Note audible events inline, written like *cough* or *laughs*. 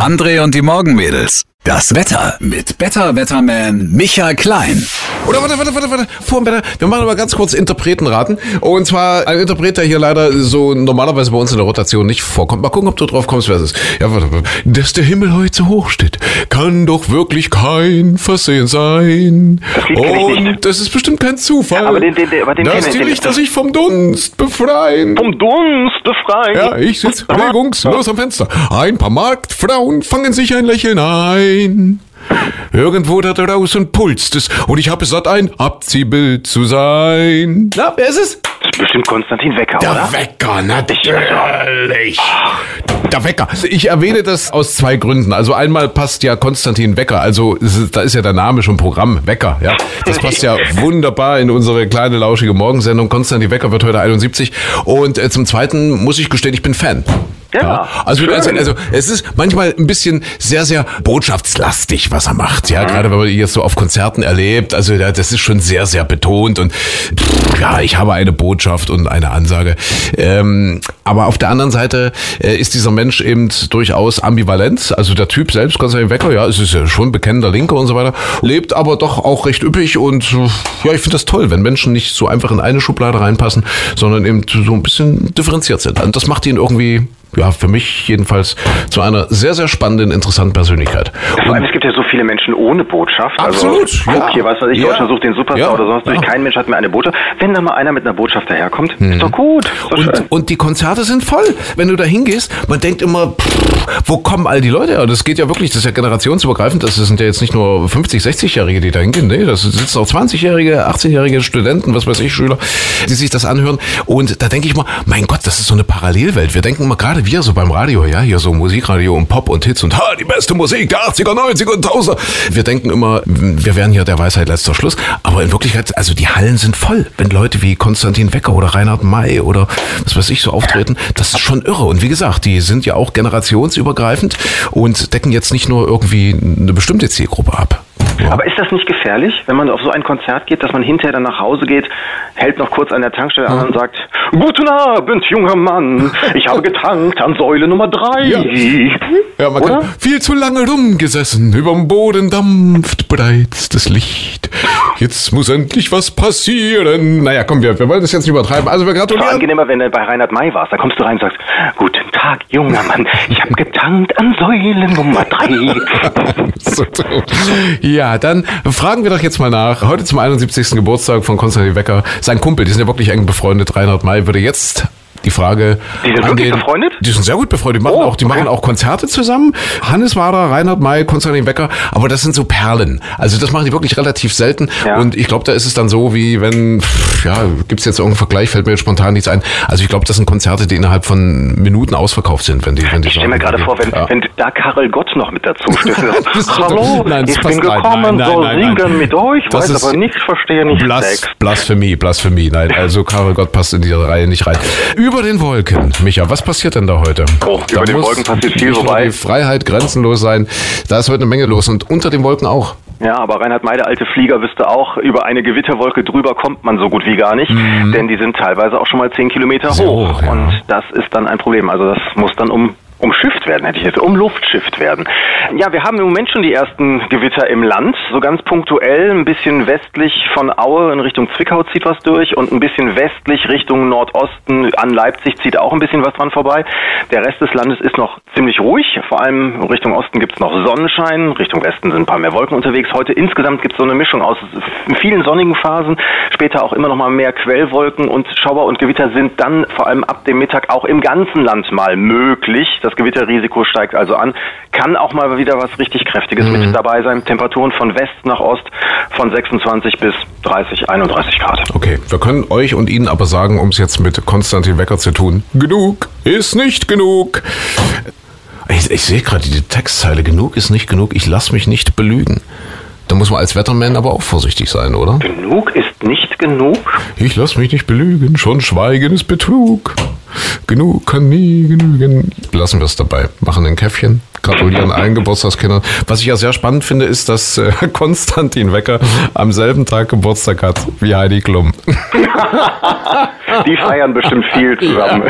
André und die Morgenmädels. Das Wetter mit Better Wetterman Michael Klein. Oder warte, warte, warte, warte. Vor dem Wetter. Wir machen aber ganz kurz Interpretenraten. Und zwar ein Interpret, der hier leider so normalerweise bei uns in der Rotation nicht vorkommt. Mal gucken, ob du drauf kommst, wer es ist. Ja, warte, warte. Dass der Himmel heute so hoch steht, kann doch wirklich kein Versehen sein. Das Lied kenn ich Und nicht. das ist bestimmt kein Zufall. Ja, aber den- den- den- aber den Dass die Lichter sich vom Dunst befreien. Vom Dunst befreien. Ja, ich sitz *laughs* regungslos am Fenster. Ein paar Marktfrauen fangen sich ein Lächeln ein. Irgendwo da draußen pulst es und ich habe es satt, ein Abziehbild zu sein. Na, wer ist es? Das ist bestimmt Konstantin Wecker, Der oder? Wecker, natürlich. Der Wecker. Ich erwähne das aus zwei Gründen. Also einmal passt ja Konstantin Wecker, also da ist ja der Name schon Programm, Wecker, ja. Das passt ja *laughs* wunderbar in unsere kleine lauschige Morgensendung. Konstantin Wecker wird heute 71. Und äh, zum Zweiten muss ich gestehen, ich bin Fan. Ja, also, schön. also, also es ist manchmal ein bisschen sehr, sehr botschaftslastig, was er macht. Ja, gerade wenn man ihn jetzt so auf Konzerten erlebt. Also ja, das ist schon sehr, sehr betont und pff, ja, ich habe eine Botschaft und eine Ansage. Ähm, aber auf der anderen Seite äh, ist dieser Mensch eben durchaus ambivalent. Also der Typ selbst, Konstantin Wecker, ja, es ist ja schon bekennender Linker und so weiter, lebt aber doch auch recht üppig und äh, ja, ich finde das toll, wenn Menschen nicht so einfach in eine Schublade reinpassen, sondern eben so ein bisschen differenziert sind. Und das macht ihn irgendwie ja, für mich jedenfalls zu einer sehr, sehr spannenden, interessanten Persönlichkeit. Vor allem, es gibt ja so viele Menschen ohne Botschaft. Absolut, Also, guck ja. hier, was weiß ich, Ja. Deutschland sucht den Superstar Ja. oder sonst. Ja. Kein Mensch hat mehr eine Botschaft. Wenn da mal einer mit einer Botschaft daherkommt, ist doch gut. Ist doch. Und, und die Konzerte sind voll. Wenn du da hingehst, man denkt immer, pff, wo kommen all die Leute her? Das geht ja wirklich, das ist ja generationsübergreifend. Das sind ja jetzt nicht nur 50, 60-Jährige, die da hingehen. Nee, das sitzen auch 20-Jährige, 18-Jährige Studenten, was weiß ich, Schüler, die sich das anhören. Und da denke ich mal, mein Gott, das ist so eine Parallelwelt. Wir denken immer, gerade wir so beim Radio, ja, hier so Musikradio und Pop und Hits und ha, die beste Musik der 80er, 90er und 1000er. Wir denken immer, wir wären hier der Weisheit letzter Schluss. Aber in Wirklichkeit, also die Hallen sind voll. Wenn Leute wie Konstantin Wecker oder Reinhard May oder was weiß ich so auftreten, das ist schon irre. Und wie gesagt, die sind ja auch generationsübergreifend und decken jetzt nicht nur irgendwie eine bestimmte Zielgruppe ab. Aber ist das nicht gefährlich, wenn man auf so ein Konzert geht, dass man hinterher dann nach Hause geht, hält noch kurz an der Tankstelle an und sagt, Guten Abend, junger Mann, ich habe *laughs* getankt an Säule Nummer drei. Ja. Ja, man Oder? kann viel zu lange rumgesessen, überm Boden dampft bereits das Licht. Jetzt muss endlich was passieren. Naja, komm, wir, wir wollen das jetzt nicht übertreiben. Also wir Es war gratulieren. angenehmer, wenn du bei Reinhard May warst. Da kommst du rein und sagst, Guten Tag, junger Mann, ich habe getankt an Säule Nummer drei. *laughs* So, so. Ja, dann fragen wir doch jetzt mal nach. Heute zum 71. Geburtstag von Konstantin Wecker. Sein Kumpel, die sind ja wirklich eng befreundet. Reinhard May würde jetzt die Frage. Die sind wirklich befreundet? Die sind sehr gut befreundet. Die machen, Oh, auch, die okay. machen auch Konzerte zusammen. Hannes Wader, Reinhard May, Konstantin Wecker. Aber das sind so Perlen. Also das machen die wirklich relativ selten. Ja. Und ich glaube, da ist es dann so, wie wenn, pff, ja, gibt es jetzt irgendeinen Vergleich, fällt mir jetzt spontan nichts ein. Also ich glaube, das sind Konzerte, die innerhalb von Minuten ausverkauft sind, wenn die, wenn die Ich stelle mir gerade vor, wenn, ja. wenn da Karel Gott noch mit dazu. *laughs* Das- Hallo, Nein, ich bin nein, gekommen, nein, soll nein, nein, singen nein. mit euch, Das weiß aber nichts, verstehe nicht Blas. Blasphemie, Blasphemie. Nein, also Karel Gott passt in diese Reihe nicht rein. Über den Wolken, Micha, was passiert denn da heute? Oh, da über den Wolken passiert viel, wobei- die Freiheit grenzenlos sein. Da ist heute eine Menge los und unter den Wolken auch. Ja, aber Reinhard May, der alte Flieger, wüsste auch, über eine Gewitterwolke drüber kommt man so gut wie gar nicht, denn die sind teilweise auch schon mal zehn Kilometer Mhm. Sehr hoch. hoch, ja. Und das ist dann ein Problem. Also das muss dann um umschifft werden, hätte ich jetzt, umluftschifft werden. Ja, wir haben im Moment schon die ersten Gewitter im Land, so ganz punktuell, ein bisschen westlich von Aue in Richtung Zwickau zieht was durch und ein bisschen westlich Richtung Nordosten an Leipzig zieht auch ein bisschen was dran vorbei. Der Rest des Landes ist noch ziemlich ruhig, vor allem Richtung Osten gibt es noch Sonnenschein, Richtung Westen sind ein paar mehr Wolken unterwegs. Heute insgesamt gibt es so eine Mischung aus vielen sonnigen Phasen, später auch immer noch mal mehr Quellwolken und Schauer und Gewitter sind dann vor allem ab dem Mittag auch im ganzen Land mal möglich. Das Gewitterrisiko steigt also an. Kann auch mal wieder was richtig Kräftiges mit dabei sein. Temperaturen von West nach Ost von 26 bis 30, 31 Grad. Okay, wir können euch und Ihnen aber sagen, um es jetzt mit Konstantin Wecker zu tun, genug ist nicht genug. Ich, ich sehe gerade die Textzeile, genug ist nicht genug, ich lasse mich nicht belügen. Da muss man als Wetterman aber auch vorsichtig sein, oder? Genug ist nicht genug. Ich lass mich nicht belügen, schon Schweigen ist Betrug. Genug kann nie genügen. Lassen wir es dabei. Machen ein Käffchen, gratulieren allen Geburtstagskindern. Was ich ja sehr spannend finde, ist, dass äh, *laughs* Konstantin Wecker am selben Tag Geburtstag hat wie Heidi Klum. *laughs* Die feiern bestimmt viel *laughs* zusammen.